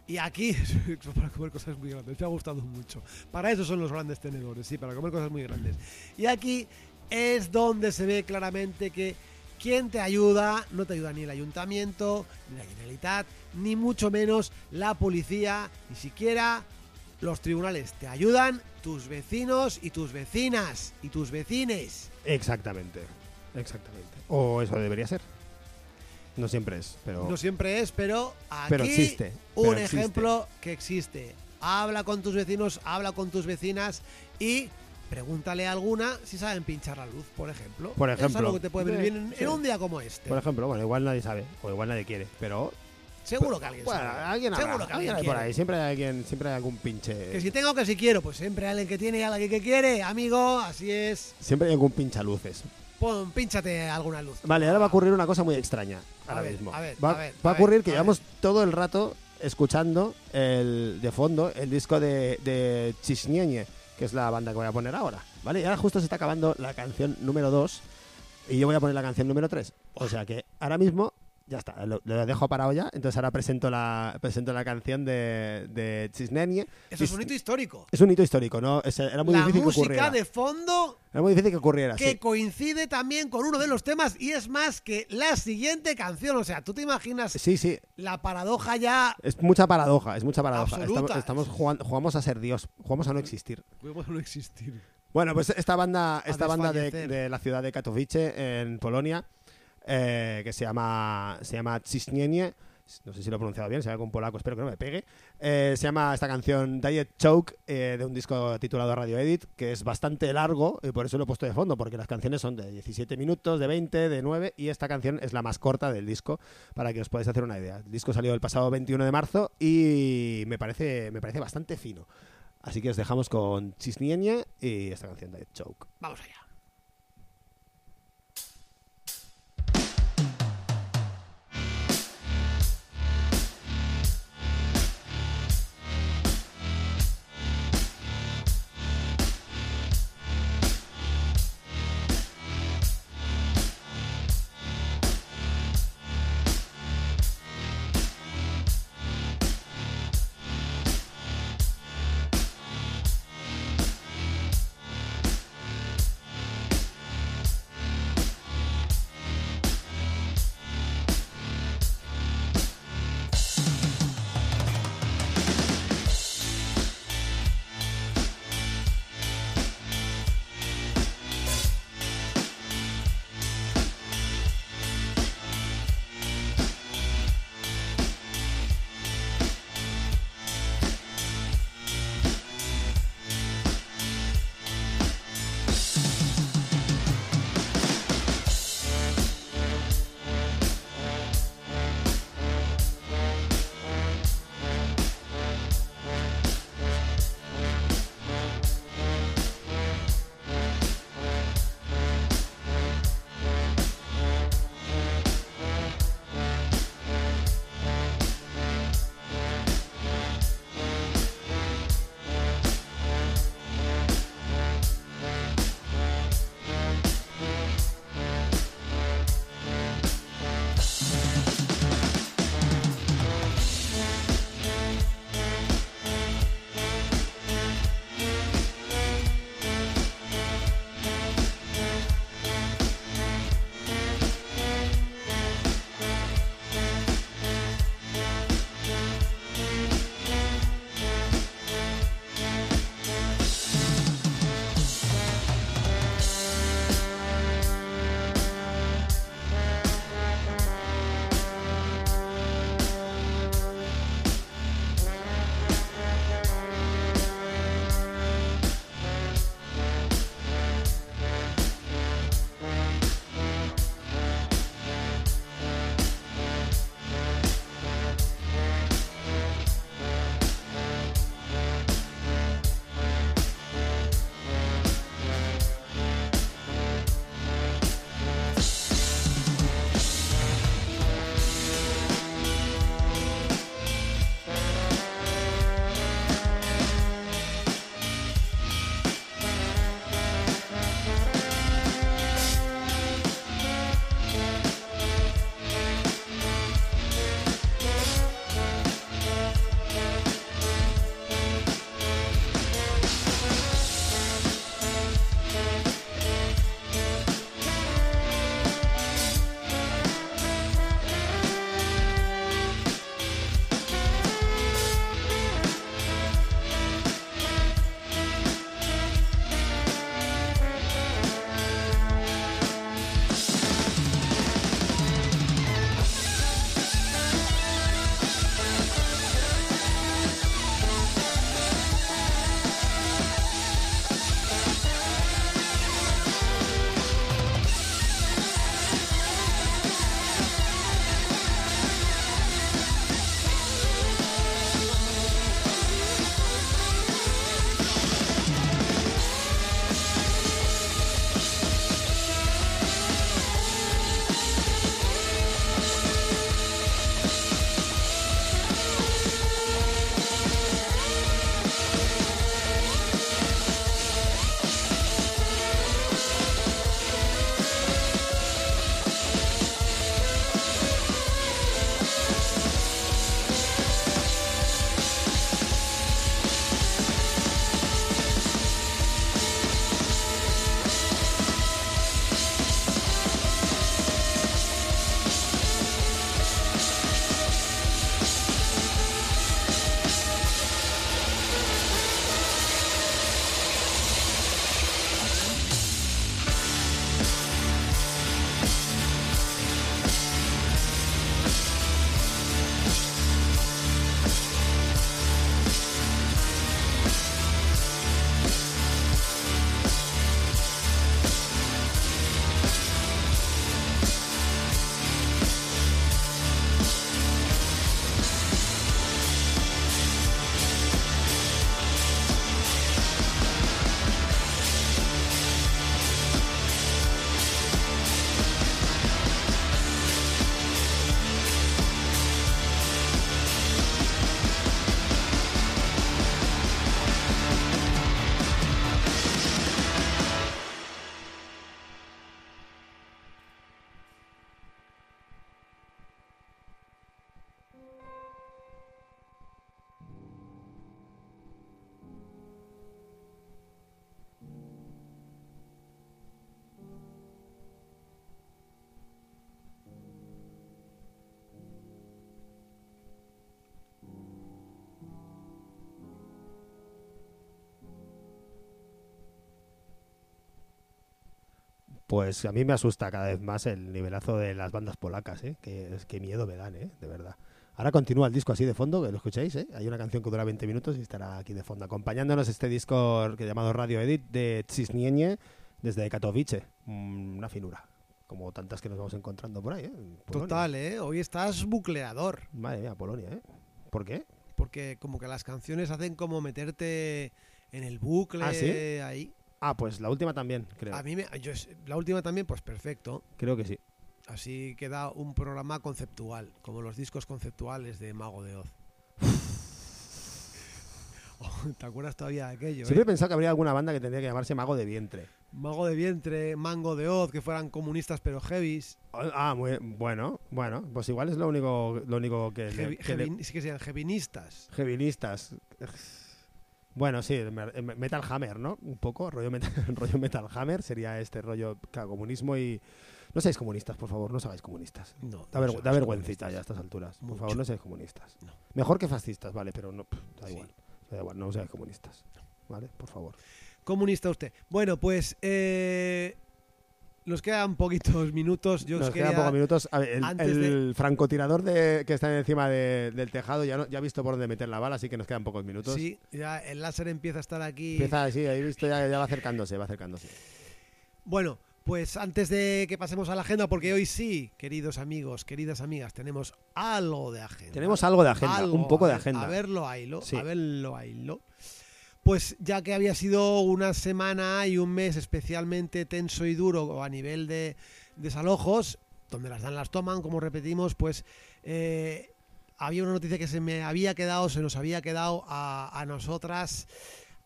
Y aquí, para comer cosas muy grandes, me ha gustado mucho. Para eso son los grandes tenedores, sí, para comer cosas muy grandes. Y aquí es donde se ve claramente que ¿Quién te ayuda? No te ayuda ni el ayuntamiento, ni la Generalitat, ni mucho menos la policía, ni siquiera los tribunales. Te ayudan tus vecinos y tus vecinas y tus vecines. Exactamente. Exactamente. O eso debería ser. No siempre es, pero. No siempre es, pero aquí Pero existe, un pero existe. ejemplo que existe. Habla con tus vecinos, habla con tus vecinas y pregúntale a alguna si saben pinchar la luz, por ejemplo. Por Es ejemplo. algo que te puede venir bien en, sí. en un día como este. Por ejemplo, bueno, igual nadie sabe, o igual nadie quiere, pero. Seguro que alguien Bueno, sabe. alguien habrá, Seguro que alguien alguien hay por ahí, siempre hay alguien, siempre hay algún pinche. Que si tengo que si quiero, pues siempre hay alguien que tiene y alguien que quiere, amigo, así es. Siempre hay algún pinchaluces. Pon, pínchate alguna luz. Vale, ahora va a ocurrir una cosa muy extraña. Ahora ver, mismo. a ver, va, a ver, va a a ocurrir ver, que a llevamos todo el rato escuchando el de fondo el disco de, de Chisnieñe, que es la banda que voy a poner ahora. ¿Vale? Y ahora justo se está acabando la canción número 2 y yo voy a poner la canción número 3. O sea que ahora mismo ya está, lo, lo dejo parado ya. Entonces ahora presento la, presento la canción de, de Chisnieñe. Eso es un hito histórico. Es un hito histórico, ¿no? Es- era muy La difícil que música ocurriera. de fondo Era muy difícil que ocurriera, que sí. coincide también con uno de los temas y es más que la siguiente canción. O sea, tú te imaginas Sí, sí, la paradoja ya. Es mucha paradoja, es mucha paradoja. Absoluta. Estamos, estamos jugando, jugamos a ser Dios, jugamos a no existir. Podemos no existir. Bueno, pues esta banda, esta banda de la ciudad de Katowice, en Polonia, eh, que se llama, se llama Ciśnienie, no sé si lo he pronunciado bien, si hay algún polaco, espero que no me pegue. Eh, se llama esta canción Diet Choke, eh, de un disco titulado Radio Edit, que es bastante largo, y por eso lo he puesto de fondo, porque las canciones son de 17 minutos, de 20, de 9, y esta canción es la más corta del disco, para que os podáis hacer una idea. El disco salió el pasado 21 de marzo y me parece, me parece bastante fino. Así que os dejamos con Chisnienie y esta canción Diet Choke. Vamos allá. Pues a mí me asusta cada vez más el nivelazo de las bandas polacas, ¿eh? Que, miedo me dan, ¿eh? De verdad. Ahora continúa el disco así de fondo, que lo escuchéis, ¿eh? Hay una canción que dura 20 minutos y estará aquí de fondo. Acompañándonos este disco que llamado Radio Edit de Cisnienie desde Katowice. Mm, Una finura, como tantas que nos vamos encontrando por ahí, ¿eh? Polonia. Total, ¿eh? Hoy estás bucleador. Madre mía, Polonia, ¿eh? ¿Por qué? Porque como que las canciones hacen como meterte en el bucle ¿Ah, sí? ahí. Ah, pues la última también, creo. A mí me, yo, la última también, pues perfecto. Creo que sí. Así queda un programa conceptual, como los discos conceptuales de Mago de Oz. Oh, ¿Te acuerdas todavía de aquello? Siempre he eh? pensado que habría alguna banda que tendría que llamarse Mago de Vientre. Mago de vientre, Mango de Oz, que fueran comunistas pero heavies. Ah, muy, bueno, bueno, pues igual es lo único, lo único que... le- Heavy, que le- que sean heavinistas. Heavinistas. Bueno, sí, me- me- Metal Hammer, ¿no? Un poco, rollo, met- rollo Metal Hammer sería este rollo claro, comunismo y... No seáis comunistas, por favor, no os hagáis comunistas. No, Da, no vergü- somos da vergüencita ya a estas alturas. Por favor, no seáis comunistas. No. Mejor que fascistas, vale, pero no, pff, da Sí. igual. Da igual, no seáis comunistas. ¿Vale? Por favor. Comunista usted. Bueno, pues eh, nos quedan poquitos minutos. Yo Nos os quedan pocos minutos. A ver, el, francotirador de, que está encima de- del tejado ya, no, ya ha visto por dónde meter la bala, así que nos quedan pocos minutos. Sí, ya el láser empieza a estar aquí. Empieza así, ahí visto ya, ya va acercándose, va acercándose. Bueno, pues antes de que pasemos a la agenda, porque hoy sí, queridos amigos, queridas amigas, tenemos algo de agenda. Tenemos algo de agenda, Algo, un poco a de agenda. A verlo. Sí. A verlo. Pues ya que había sido una semana y un mes especialmente tenso y duro a nivel de desalojos, donde las dan las toman, como repetimos, pues eh, había una noticia que se me había quedado, se nos había quedado a, a nosotras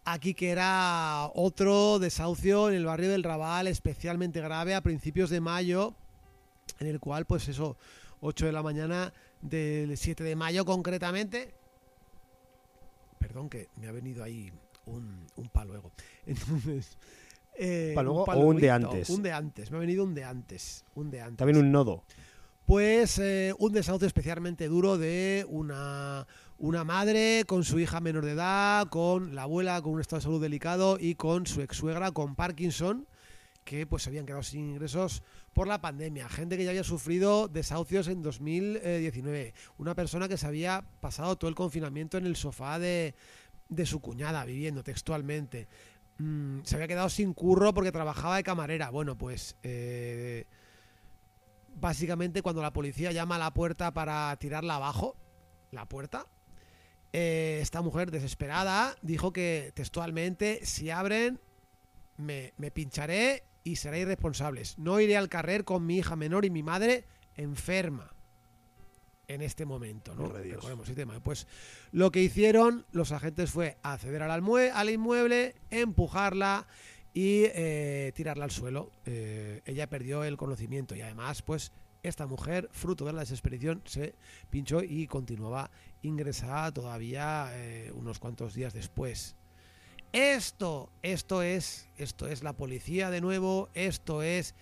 aquí que era otro desahucio en el barrio del Raval especialmente grave a principios de mayo, en el cual pues eso, 8 de la mañana del 7 de mayo concretamente. Perdón que me ha venido ahí un, un paluego. Entonces... eh, ¿Paluego o un de antes? Un de antes, me ha venido un de antes. Un de antes. También un nodo. Pues eh, un desahucio especialmente duro de una, una madre con su hija menor de edad, con la abuela con un estado de salud delicado y con su ex suegra con Parkinson, que pues se habían quedado sin ingresos por la pandemia. Gente que ya había sufrido desahucios en 2019. Una persona que se había pasado todo el confinamiento en el sofá de, de su cuñada, viviendo textualmente. Mm, se había quedado sin curro porque trabajaba de camarera. Bueno, pues... eh, básicamente cuando la policía llama a la puerta para tirarla abajo, la puerta, eh, esta mujer desesperada dijo que textualmente, si abren, me, me pincharé y seré irresponsables. No iré al carrer con mi hija menor y mi madre enferma en este momento, ¿no? Recordemos el tema. Pues lo que hicieron los agentes fue acceder al, al inmueble, empujarla y eh, tirarla al suelo. Eh, ella perdió el conocimiento y además, pues esta mujer, fruto de la desesperación, se pinchó y continuaba ingresada todavía eh, unos cuantos días después. Esto, esto es, esto es la policía de nuevo, esto es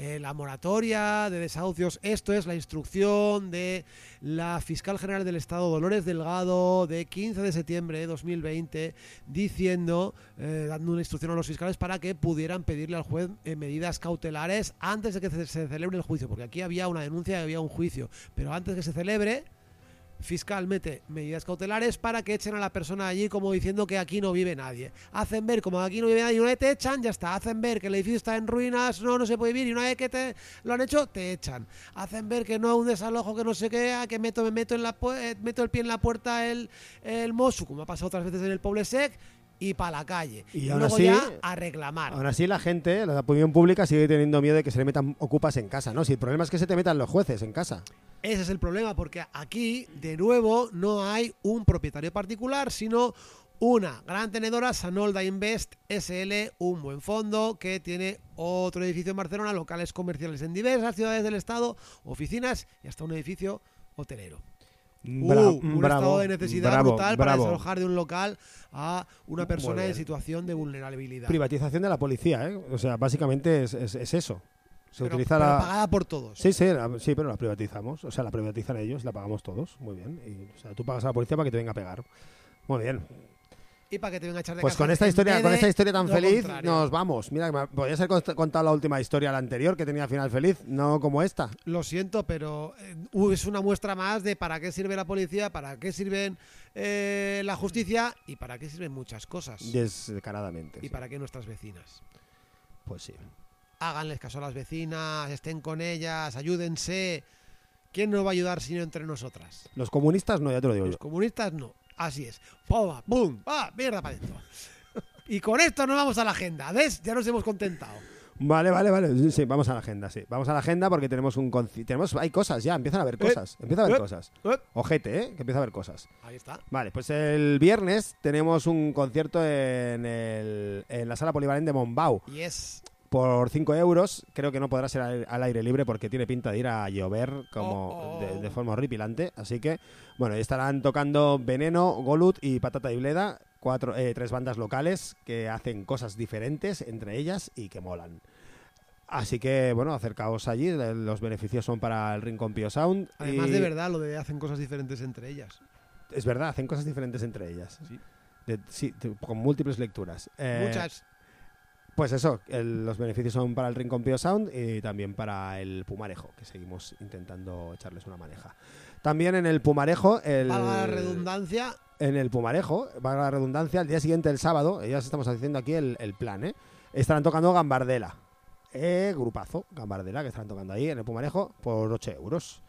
eh, la moratoria de desahucios, esto es la instrucción de la fiscal general del Estado, Dolores Delgado, de 15 de septiembre de 2020, diciendo, eh, dando una instrucción a los fiscales para que pudieran pedirle al juez eh, medidas cautelares antes de que se, celebre el juicio, porque aquí había una denuncia y había un juicio, pero antes que se celebre, fiscal mete medidas cautelares para que echen a la persona allí como diciendo que aquí no vive nadie. Hacen ver como aquí no vive nadie y una vez te echan, ya está. Hacen ver que el edificio está en ruinas, no, no se puede vivir y una vez que te lo han hecho, te echan. Hacen ver que no es un desalojo, que no sé qué, que meto, me meto, en la, eh, meto el pie en la puerta el, el Mosu, como ha pasado otras veces en el Poble Sec, y para la calle. Y Y, aún luego así- ya a reclamar. Aún así, la gente, la opinión pública, sigue teniendo miedo de que se le metan ocupas en casa, ¿no? Si el problema es que se te metan los jueces en casa. Ese es el problema, porque aquí, de nuevo, no hay un propietario particular, sino una gran tenedora, Sanolda Invest SL, un buen fondo que tiene otro edificio en Barcelona, locales comerciales en diversas ciudades del estado, oficinas y hasta un edificio hotelero. Bra- Uh, un bravo, estado de necesidad bravo, brutal para bravo. desalojar de un local a una persona en situación de vulnerabilidad. Privatización de la policía, ¿eh? O sea, básicamente es, es- es eso. Se Pero- utiliza pero la... pagada por todos. Sí, sí, la- sí, pero la privatizamos. O sea, la privatizan ellos, la pagamos todos. Muy bien. Y, o sea, tú pagas a la policía para que te venga a pegar. Muy bien. Y para que te venga a echar de Pues casa con esta historia, con esta historia tan feliz contrario. nos vamos. Mira, me podría ser cont- contado la última historia, la anterior, que tenía final feliz, no como esta. Lo siento, pero eh, es una muestra más de para qué sirve la policía, para qué sirven eh, la justicia y para qué sirven muchas cosas. Descaradamente. Y sí. para qué nuestras vecinas. Pues sí. Háganles caso a las vecinas, estén con ellas, ayúdense. ¿Quién nos va a ayudar si no entre nosotras? Los comunistas no, ya te lo digo Los yo. comunistas no. Así es. ¡Pum! ¡Bum! ¡Ah! ¡Mierda para adentro! Y con esto nos vamos a la agenda. ¿Ves? Ya nos hemos contentado. Vale, vale, vale. Sí, vamos a la agenda, sí. Vamos a la agenda porque tenemos un tenemos hay cosas ya, empiezan a haber cosas, empieza a haber eh, cosas. eh. Ojete, ¿eh? Que empieza a haber cosas. Ahí está. Vale, pues el viernes tenemos un concierto en, el- en la sala polivalente de Mombau Y es. Por 5 euros. Creo que no podrá ser al, aire libre porque tiene pinta de ir a llover como Oh, oh. De, de forma horripilante. Así que, bueno, estarán tocando Veneno, Golut y Patata y Bleda, cuatro, eh, tres bandas locales que hacen cosas diferentes entre ellas y que molan. Así que, bueno, acercaos allí. Los beneficios son para el Rincón Pio Sound. Además y- de verdad, lo de hacen cosas diferentes entre ellas. Es verdad, hacen cosas diferentes entre ellas. Sí. De- sí, con múltiples lecturas. Eh, Muchas. Pues eso, el- los beneficios son para el Rincón Pio Sound y también para el Pumarejo, que seguimos intentando echarles una maneja. También en el Pumarejo, el, Valga la redundancia. en el Pumarejo, valga la redundancia, el día siguiente, el sábado, ya os estamos haciendo aquí el, el plan, ¿eh? Estarán tocando Gambardela. Eh, grupazo, Gambardela, que estarán tocando ahí en el Pumarejo por 8 euros.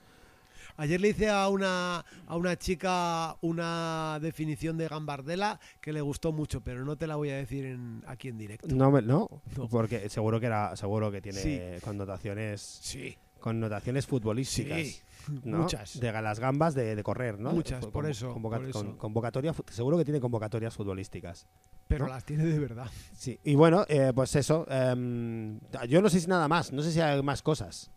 Ayer le hice a una, a una chica una definición de gambardela que le gustó mucho, pero no te la voy a decir en- aquí en directo. No, me- no, No. porque seguro que era, seguro que tiene Sí. connotaciones, Sí, connotaciones futbolísticas. sí. ¿no? Muchas. De las gambas de, de correr, ¿no? Muchas, Con- por eso, convoca- por eso. con- convocatoria, seguro que tiene convocatorias futbolísticas. Pero ¿no? las tiene de verdad. Sí. Y bueno, eh, pues eso. em, yo no sé si nada más, no sé si hay más cosas.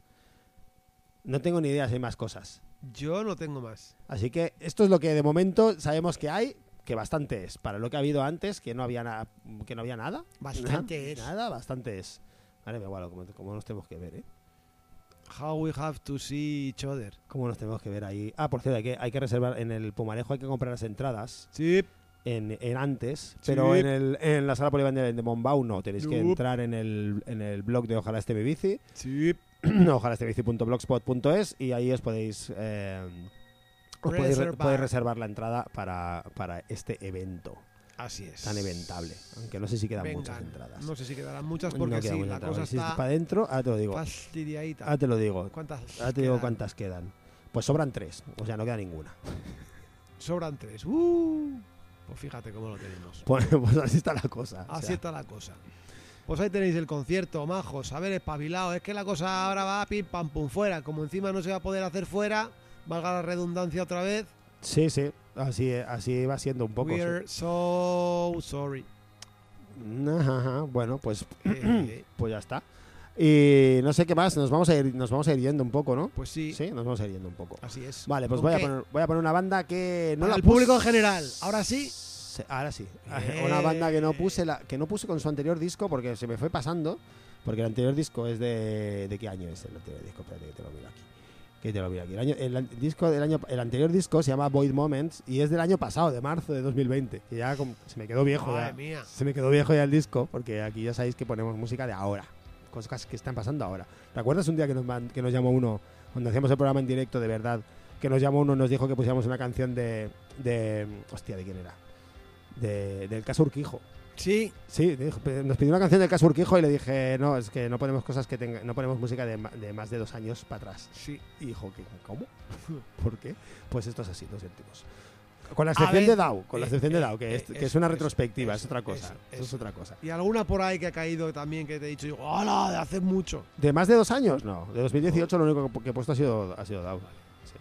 No tengo ni idea si hay más cosas. Yo no tengo más. Así que esto es lo que de momento sabemos que hay, que bastante es. Para lo que ha habido antes, que no había, na- que no había nada. Bastante nada, es. Nada, bastante es. Vale, me igual, como, como nos tenemos que ver, ¿eh? How we have to see each other. ¿Cómo nos tenemos que ver ahí? Ah, por cierto, hay que, hay que reservar en el Pumarejo, hay que comprar las entradas Sí. En, en antes, pero Sí. en, el, en la sala polivalente de, Mombau no. Tenéis que entrar en el, en el blog de Ojalá este bici, Sí. ojalá y ahí os podéis, eh, os podéis, podéis reservar la entrada para, para este evento Así es. tan eventable. Aunque no sé si quedan Vengan. muchas entradas. No sé si quedarán muchas No porque quedan sí, muchas la entradas. cosa Si es está para adentro, ahora te lo digo. fastidiadita. Ahora te lo digo. ¿Cuántas? Ahora te digo cuántas quedan. Pues sobran tres, o sea, no queda ninguna. Sobran tres. Uh, pues fíjate cómo lo tenemos. Pues, pues así está la cosa. o Así sea. está la cosa. Pues ahí tenéis el concierto, majos. A ver, espabilado. Es que la cosa ahora va pim pam pum fuera. Como encima no se va a poder hacer fuera, valga la redundancia otra vez. Sí, sí, así, así va siendo un poco. sí. We're so sorry. Ajá, ajá, Bueno, pues, Eh, pues ya está. Y no sé qué más, nos vamos a ir, nos vamos a ir yendo un poco, ¿no? pues sí, Sí, nos vamos a ir yendo un poco. así es. Vale, pues ¿Con voy a, poner, voy a poner una banda que no Para la el público en general. Ahora sí. Ahora sí. Eh. Una banda que no puse la, que no puse con su anterior disco porque se me fue pasando. Porque el anterior disco es de. ¿De qué año es el anterior disco? Espérate que te lo miro aquí. Que te lo miro aquí. El, año- el disco del año, el anterior disco se llama Void Moments y es del año pasado, de marzo de 2020. Que ya como- se me quedó viejo Madre ya. mía. Se me quedó viejo ya el disco, porque aquí ya sabéis que ponemos música de ahora, cosas que están pasando ahora. ¿Te acuerdas un día que nos, que nos llamó uno, cuando hacíamos el programa en directo de verdad, que nos llamó uno y nos dijo que pusiéramos una canción de. de hostia, ¿de quién era? De, del caso Urquijo. Sí, Sí, nos pidió una canción del caso Urquijo y le dije, no, es que no ponemos cosas que tenga, no ponemos música de, de más de dos años para atrás. sí. Y dijo. ¿cómo? ¿Por qué? Pues esto es así, lo sentimos. Con la excepción de DAO, con la eh, excepción de eh, DAO, que, es, eh, que es una retrospectiva, es otra cosa. eso, es otra cosa. Y alguna por ahí que ha caído también que te he dicho, digo, ¡hola! De hace mucho. ¿De más de dos años? No. De 2018 lo único que he puesto ha sido, ha sido DAO. Sí.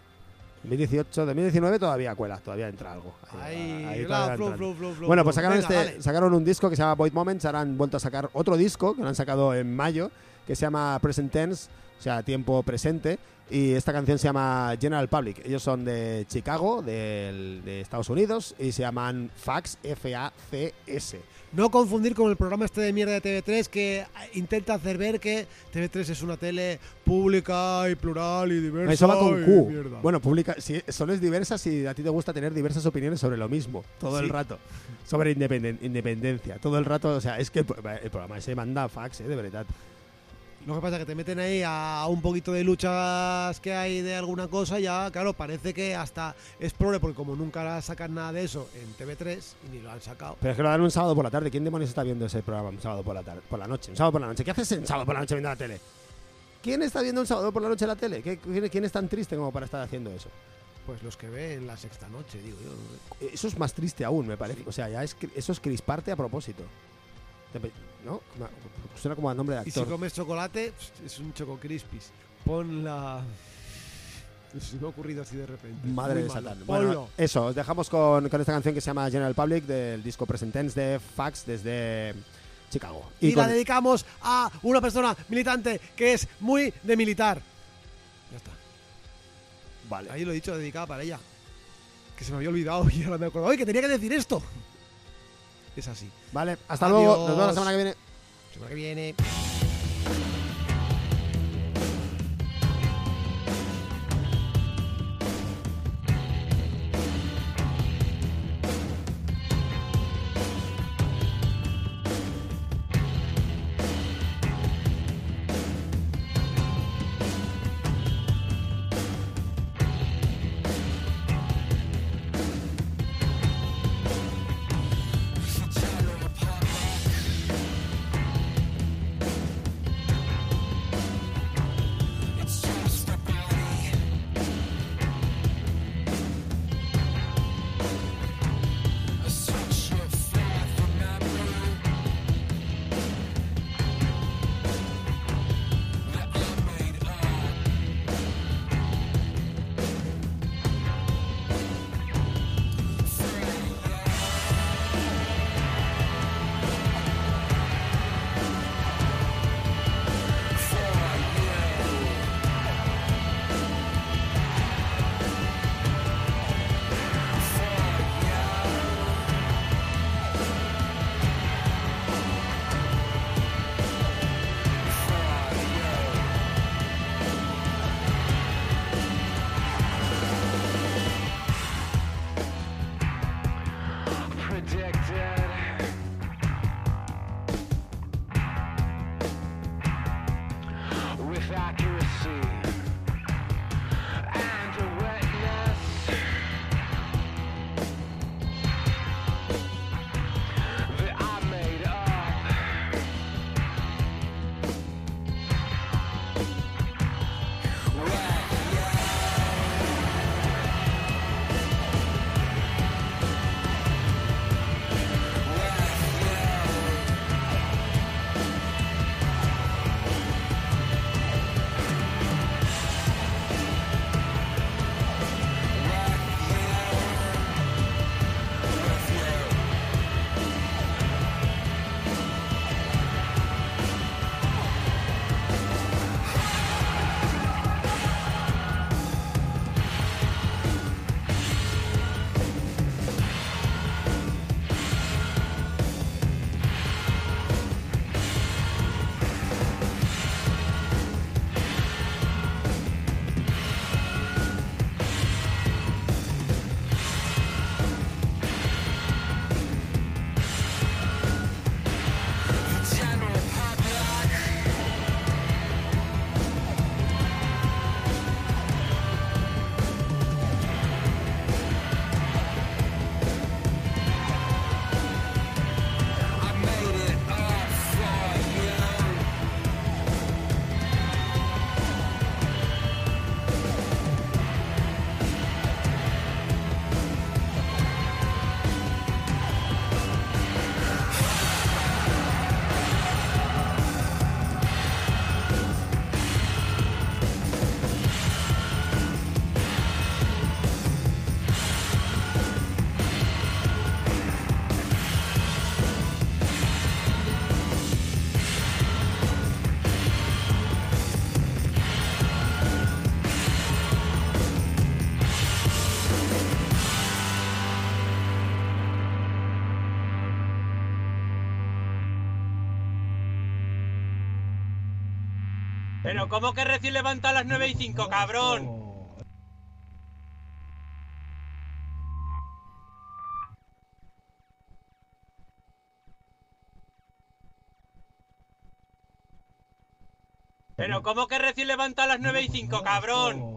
2018, 2019 todavía cuela, todavía entra algo. Ahí, flow, flow, flow, Bueno, pues sacaron, Venga, este, sacaron un disco que se llama Void Moments, ahora han vuelto a sacar otro disco que lo han sacado en mayo, que se llama Present Tense o sea, tiempo presente. Y esta canción se llama General Public. Ellos son de Chicago, del- de Estados Unidos, y se llaman Fax, F-A-C-S. No confundir con el programa este de mierda de TV3 que intenta hacer ver que TV3 es una tele pública y plural y diversa. Eso va con Q. Bueno, publica, si solo es diversa si a ti te gusta tener diversas opiniones sobre lo mismo, todo el Sí. rato. Sobre independen- independencia, todo el rato. O sea, es que el, el programa se manda fax, eh, de verdad. Lo que pasa es que te meten ahí a un poquito de luchas que hay de alguna cosa, ya, claro, parece que hasta es probable, porque como nunca sacan nada de eso en TV3 y ni lo han sacado. Pero es que lo dan un sábado por la tarde. ¿Quién demonios está viendo ese programa un sábado por la tarde? Por la noche, un sábado por la noche. ¿Qué haces un sábado por la noche viendo la tele? ¿Quién está viendo un sábado por la noche la tele? ¿Qué- quién, quién es tan triste como para estar haciendo eso? Pues los que ven la sexta noche, digo yo. Eso es más triste aún, me parece. Sí. O sea, ya es, eso es crisparte a propósito. ¿No? Como- Suena como a nombre de Y si actor. comes chocolate, es un choco crispis. Pon la. Se me ha ocurrido así de repente. Madre de. Satán. Bueno, eso, os dejamos con, con esta canción que se llama General Public del disco Present Tense de Fax desde Chicago. y con- la dedicamos a una persona militante que es muy de militar. Ya está. Vale. Ahí lo he dicho, dedicada para ella. Que se me había olvidado y ahora me acuerdo. ¡Ay, que tenía que decir esto! Es así. Vale, hasta luego. Nos vemos la semana que viene. Semana que viene. Pero ¿cómo que recién levanta a las 9 y 5, cabrón? Pero ¿cómo que recién levanta a las 9 y 5, cabrón?